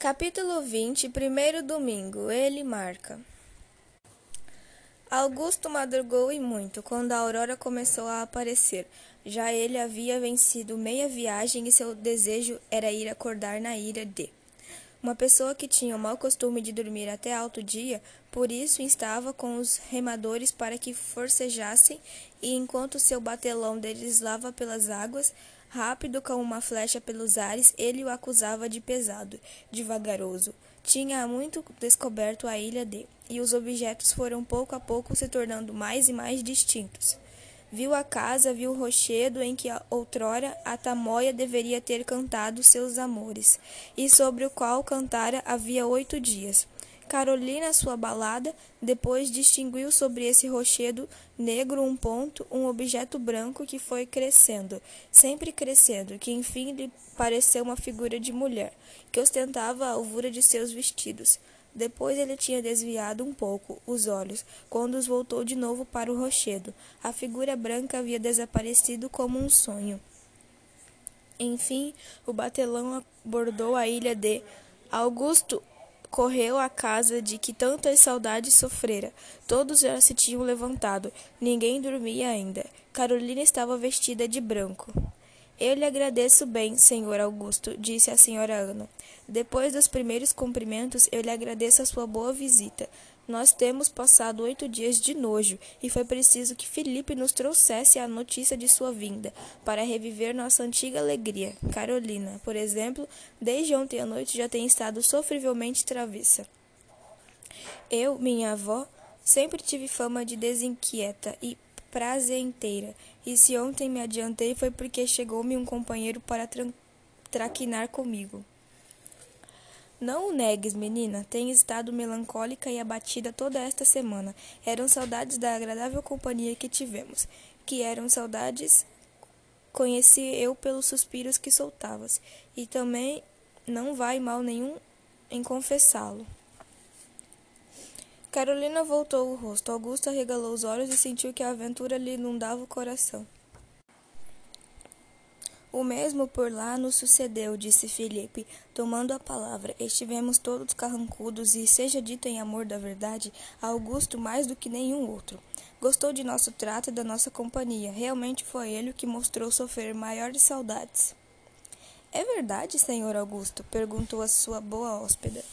Capítulo 20 Primeiro domingo Ele marca Augusto madrugou e muito, quando a aurora começou a aparecer. Já ele havia vencido meia viagem e seu desejo era ir acordar na ilha de. Uma pessoa que tinha o mau costume de dormir até alto dia, por isso instava com os remadores para que forcejassem, e enquanto seu batelão deslizava pelas águas, Rápido como uma flecha pelos ares, ele o acusava de pesado, de vagaroso. Tinha muito descoberto a ilha de, e os objetos foram pouco a pouco se tornando mais e mais distintos. Viu a casa, viu o rochedo em que outrora a tamoia deveria ter cantado seus amores, e sobre o qual cantara havia oito dias. Carolina, sua balada, depois distinguiu sobre esse rochedo negro um ponto, um objeto branco que foi crescendo, sempre crescendo, que enfim lhe pareceu uma figura de mulher, que ostentava a alvura de seus vestidos. Depois ele tinha desviado um pouco os olhos, quando os voltou de novo para o rochedo. A figura branca havia desaparecido como um sonho. Enfim, o batelão abordou a ilha de Augusto correu à casa de que tantas saudades sofrera. Todos já se tinham levantado. Ninguém dormia ainda. Carolina estava vestida de branco. Eu lhe agradeço bem, senhor Augusto, disse a senhora Ana. Depois dos primeiros cumprimentos, eu lhe agradeço a sua boa visita. Nós temos passado oito dias de nojo, e foi preciso que Felipe nos trouxesse a notícia de sua vinda, para reviver nossa antiga alegria. Carolina, por exemplo, desde ontem à noite já tem estado sofrivelmente travessa. Eu, minha avó, sempre tive fama de desinquieta e prazenteira, e se ontem me adiantei foi porque chegou-me um companheiro para traquinar comigo. Não o negues, menina. Tenho estado melancólica e abatida toda esta semana. Eram saudades da agradável companhia que tivemos. Que eram saudades conheci eu pelos suspiros que soltavas. E também não vai mal nenhum em confessá-lo. Carolina voltou o rosto. Augusta regalou os olhos e sentiu que a aventura lhe inundava o coração. O mesmo por lá nos sucedeu, disse Felipe, tomando a palavra. Estivemos todos carrancudos e, seja dito em amor da verdade, Augusto mais do que nenhum outro. Gostou de nosso trato e da nossa companhia. Realmente foi ele o que mostrou sofrer maiores saudades. É verdade, senhor Augusto? perguntou a sua boa hóspeda.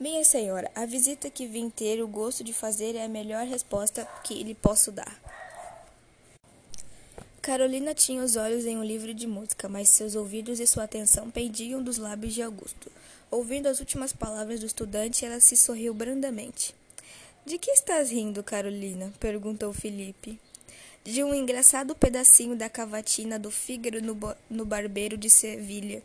Minha senhora, a visita que vim ter o gosto de fazer é a melhor resposta que lhe posso dar. Carolina tinha os olhos em um livro de música, mas seus ouvidos e sua atenção pendiam dos lábios de Augusto. Ouvindo as últimas palavras do estudante, ela se sorriu brandamente. De que estás rindo, Carolina? perguntou Felipe. De um engraçado pedacinho da cavatina do Fígaro no, no barbeiro de Sevilha.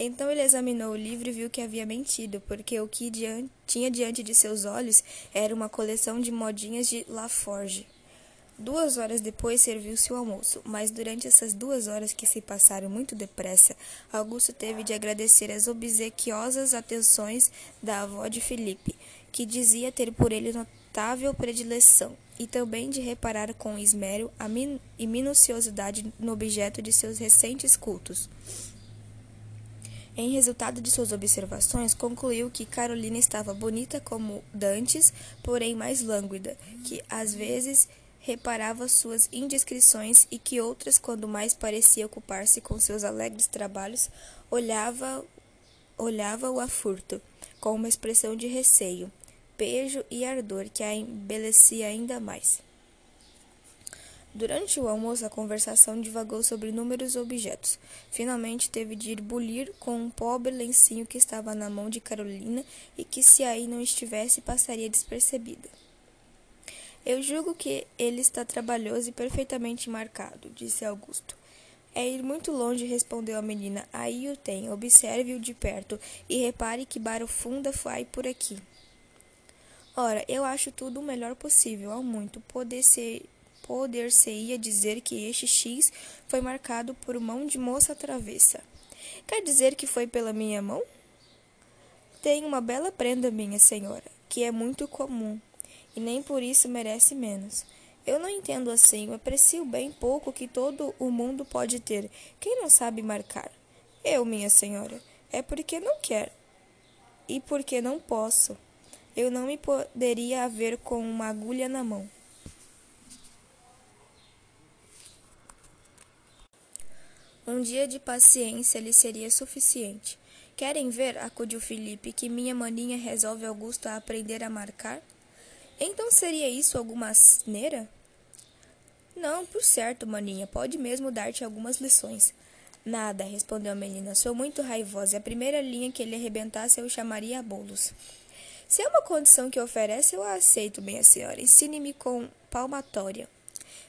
Então ele examinou o livro e viu que havia mentido, porque o que diante, tinha diante de seus olhos era uma coleção de modinhas de Laforge. Duas horas depois serviu-se o almoço, mas durante essas duas horas que se passaram muito depressa, Augusto teve de agradecer as obsequiosas atenções da avó de Felipe, que dizia ter por ele notável predileção, e também de reparar com esmero min e minuciosidade no objeto de seus recentes cultos. Em resultado de suas observações, concluiu que Carolina estava bonita como dantes, porém mais lânguida, que às vezes reparava suas indiscrições e que outras, quando mais parecia ocupar-se com seus alegres trabalhos, olhava olhava-o a furto, com uma expressão de receio, pejo e ardor que a embelecia ainda mais. Durante o almoço, a conversação divagou sobre inúmeros objetos. Finalmente teve de ir bulir com um pobre lencinho que estava na mão de Carolina e que, se aí não estivesse, passaria despercebida. Eu julgo que ele está trabalhoso e perfeitamente marcado, disse Augusto. É ir muito longe, respondeu a menina. Aí o tem. Observe-o de perto e repare que barufunda vai por aqui. Ora, eu acho tudo o melhor possível, ao muito. Poder-se poder-se-ia dizer que este X foi marcado por mão de moça travessa. Quer dizer que foi pela minha mão? Tem uma bela prenda, minha senhora, que é muito comum nem por isso merece menos. Eu não entendo assim, eu aprecio bem pouco que todo o mundo pode ter. Quem não sabe marcar? Eu, minha senhora. É porque não quer. E porque não posso, eu não me poderia haver com uma agulha na mão. Um dia de paciência lhe seria suficiente. Querem ver, acudiu Felipe, que minha maninha resolve Augusto a aprender a marcar? Então seria isso alguma asneira? Não, por certo, maninha, pode mesmo dar-te algumas lições. Nada, respondeu a menina. Sou muito raivosa e a primeira linha que ele arrebentasse eu chamaria a bolos. Se é uma condição que oferece, eu a aceito, minha senhora. Ensine-me com palmatória.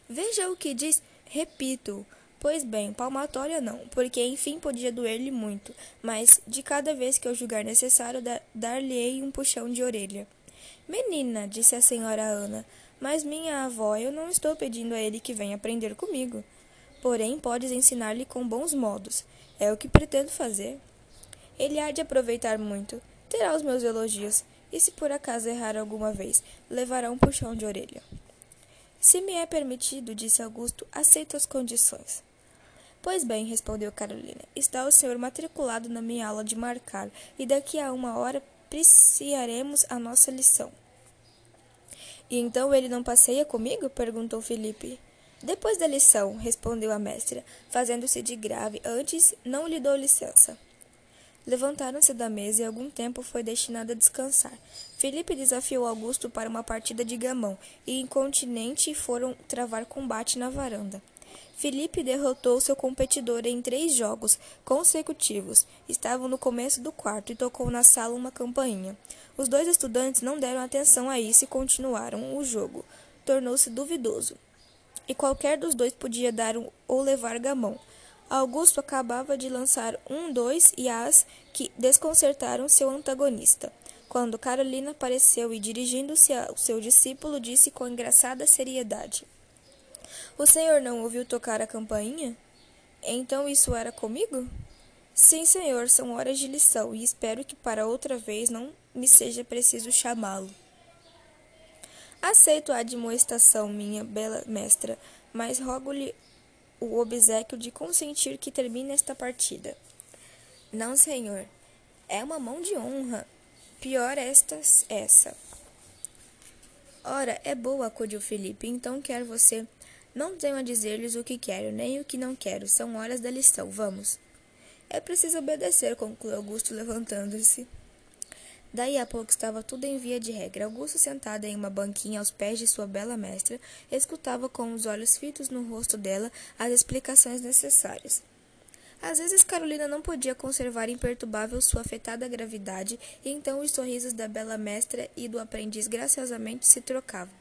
Veja o que diz. Repito. Pois bem, palmatória não, porque enfim podia doer-lhe muito, mas de cada vez que eu julgar necessário, dar-lhe-ei um puxão de orelha. Menina, disse a senhora Ana, mas minha avó, eu não estou pedindo a ele que venha aprender comigo. Porém, podes ensinar-lhe com bons modos. É o que pretendo fazer. Ele há de aproveitar muito. Terá os meus elogios. E se por acaso errar alguma vez, levará um puxão de orelha. Se me é permitido, disse Augusto, aceito as condições. Pois bem, respondeu Carolina, está o senhor matriculado na minha aula de marcar, e daqui a uma hora apreciaremos a nossa lição. E então ele não passeia comigo? perguntou Felipe. Depois da lição, respondeu a mestra, fazendo-se de grave. Antes, não lhe dou licença. Levantaram-se da mesa e algum tempo foi destinado a descansar. Felipe desafiou Augusto para uma partida de gamão e, incontinente, foram travar combate na varanda. Felipe derrotou seu competidor em três jogos consecutivos. Estavam no começo do quarto e tocou na sala uma campainha. Os dois estudantes não deram atenção a isso e continuaram o jogo. Tornou-se duvidoso. E qualquer dos dois podia dar um, ou levar gamão. Augusto acabava de lançar um, dois e as que desconcertaram seu antagonista. Quando Carolina apareceu e, dirigindo-se ao seu discípulo, disse com engraçada seriedade: o senhor não ouviu tocar a campainha? Então isso era comigo? Sim, senhor, são horas de lição e espero que para outra vez não me seja preciso chamá-lo. Aceito a admoestação, minha bela mestra, mas rogo-lhe o obsequio de consentir que termine esta partida. Não, senhor. É uma mão de honra. Pior esta essa. Ora, é boa, acudiu Felipe. Então quer você não tenho a dizer-lhes o que quero, nem o que não quero. São horas da lição. Vamos. É preciso obedecer, concluiu Augusto, levantando-se. Daí a pouco estava tudo em via de regra. Augusto, sentado em uma banquinha aos pés de sua bela mestra, escutava com os olhos fitos no rosto dela as explicações necessárias. Às vezes Carolina não podia conservar imperturbável sua afetada gravidade, e então os sorrisos da bela mestra e do aprendiz graciosamente se trocavam.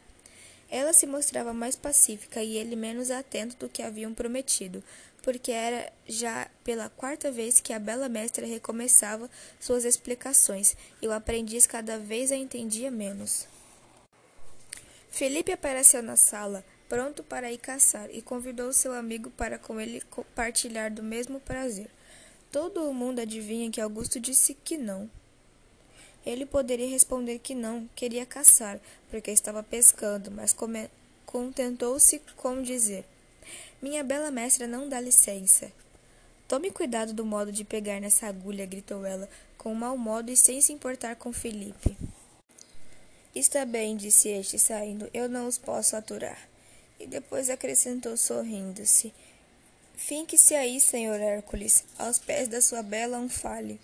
Ela se mostrava mais pacífica e ele menos atento do que haviam prometido, porque era já pela quarta vez que a bela mestra recomeçava suas explicações, e o aprendiz cada vez a entendia menos. Felipe apareceu na sala, pronto para ir caçar, e convidou seu amigo para com ele partilhar do mesmo prazer. Todo mundo adivinha que Augusto disse que não. Ele poderia responder que não, queria caçar, porque estava pescando, mas contentou-se com dizer: Minha bela mestra não dá licença. Tome cuidado do modo de pegar nessa agulha, gritou ela, com mau modo e sem se importar com Felipe. Está bem, disse este, saindo, eu não os posso aturar. E depois acrescentou sorrindo-se: Finque-se aí, senhor Hércules, aos pés da sua bela Anfale.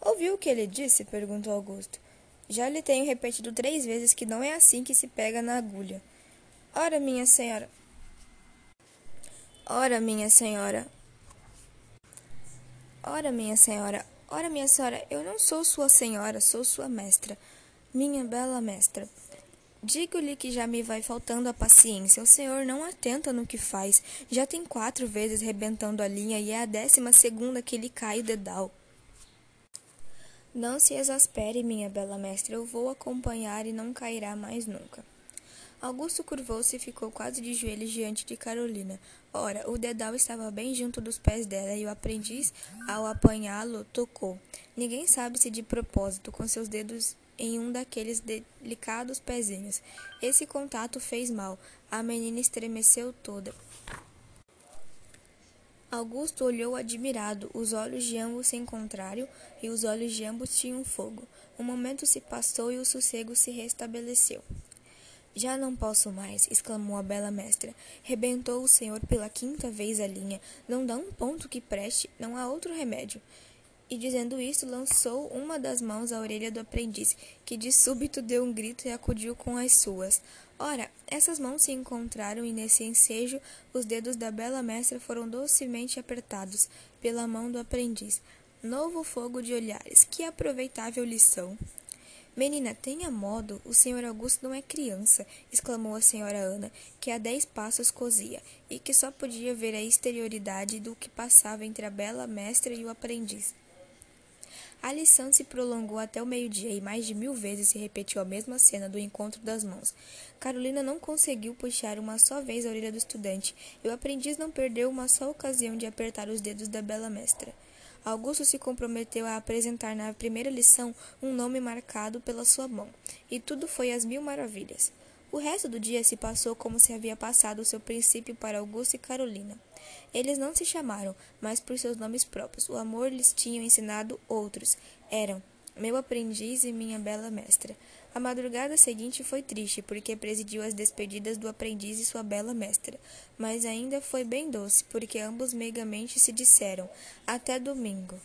Ouviu o que ele disse? perguntou Augusto. Já lhe tenho repetido três vezes que não é assim que se pega na agulha. Ora, minha senhora. Ora, minha senhora. Ora, minha senhora. Ora, minha senhora, eu não sou sua senhora, sou sua mestra. Minha bela mestra. Digo-lhe que já me vai faltando a paciência. O senhor não atenta no que faz. Já tem quatro vezes rebentando a linha e é a décima segunda que lhe cai o dedal. Não se exaspere, minha bela mestra, eu vou acompanhar e não cairá mais nunca. Augusto curvou-se e ficou quase de joelhos diante de Carolina. Ora, o dedal estava bem junto dos pés dela e o aprendiz, ao apanhá-lo, tocou. Ninguém sabe se de propósito, com seus dedos em um daqueles delicados pezinhos. Esse contato fez mal. A menina estremeceu toda. Augusto olhou admirado. Os olhos de ambos se encontraram e os olhos de ambos tinham fogo. O momento se passou e o sossego se restabeleceu. Já não posso mais, exclamou a bela mestra. Rebentou o senhor pela quinta vez a linha. Não dá um ponto que preste, não há outro remédio. E dizendo isto, lançou uma das mãos à orelha do aprendiz, que de súbito deu um grito e acudiu com as suas. Ora, essas mãos se encontraram e nesse ensejo os dedos da bela mestra foram docemente apertados pela mão do aprendiz. Novo fogo de olhares, que aproveitável lição! Menina, tenha modo, o senhor Augusto não é criança, exclamou a senhora Ana, que a dez passos cosia, e que só podia ver a exterioridade do que passava entre a bela mestra e o aprendiz. A lição se prolongou até o meio-dia e mais de mil vezes se repetiu a mesma cena do encontro das mãos. Carolina não conseguiu puxar uma só vez a orelha do estudante, e o aprendiz não perdeu uma só ocasião de apertar os dedos da bela mestra. Augusto se comprometeu a apresentar na primeira lição um nome marcado pela sua mão, e tudo foi às mil maravilhas. O resto do dia se passou como se havia passado o seu princípio para Augusto e Carolina. Eles não se chamaram, mas por seus nomes próprios. O amor lhes tinha ensinado outros. Eram meu aprendiz e minha bela mestra. A madrugada seguinte foi triste, porque presidiu as despedidas do aprendiz e sua bela mestra, mas ainda foi bem doce, porque ambos meigamente se disseram até domingo.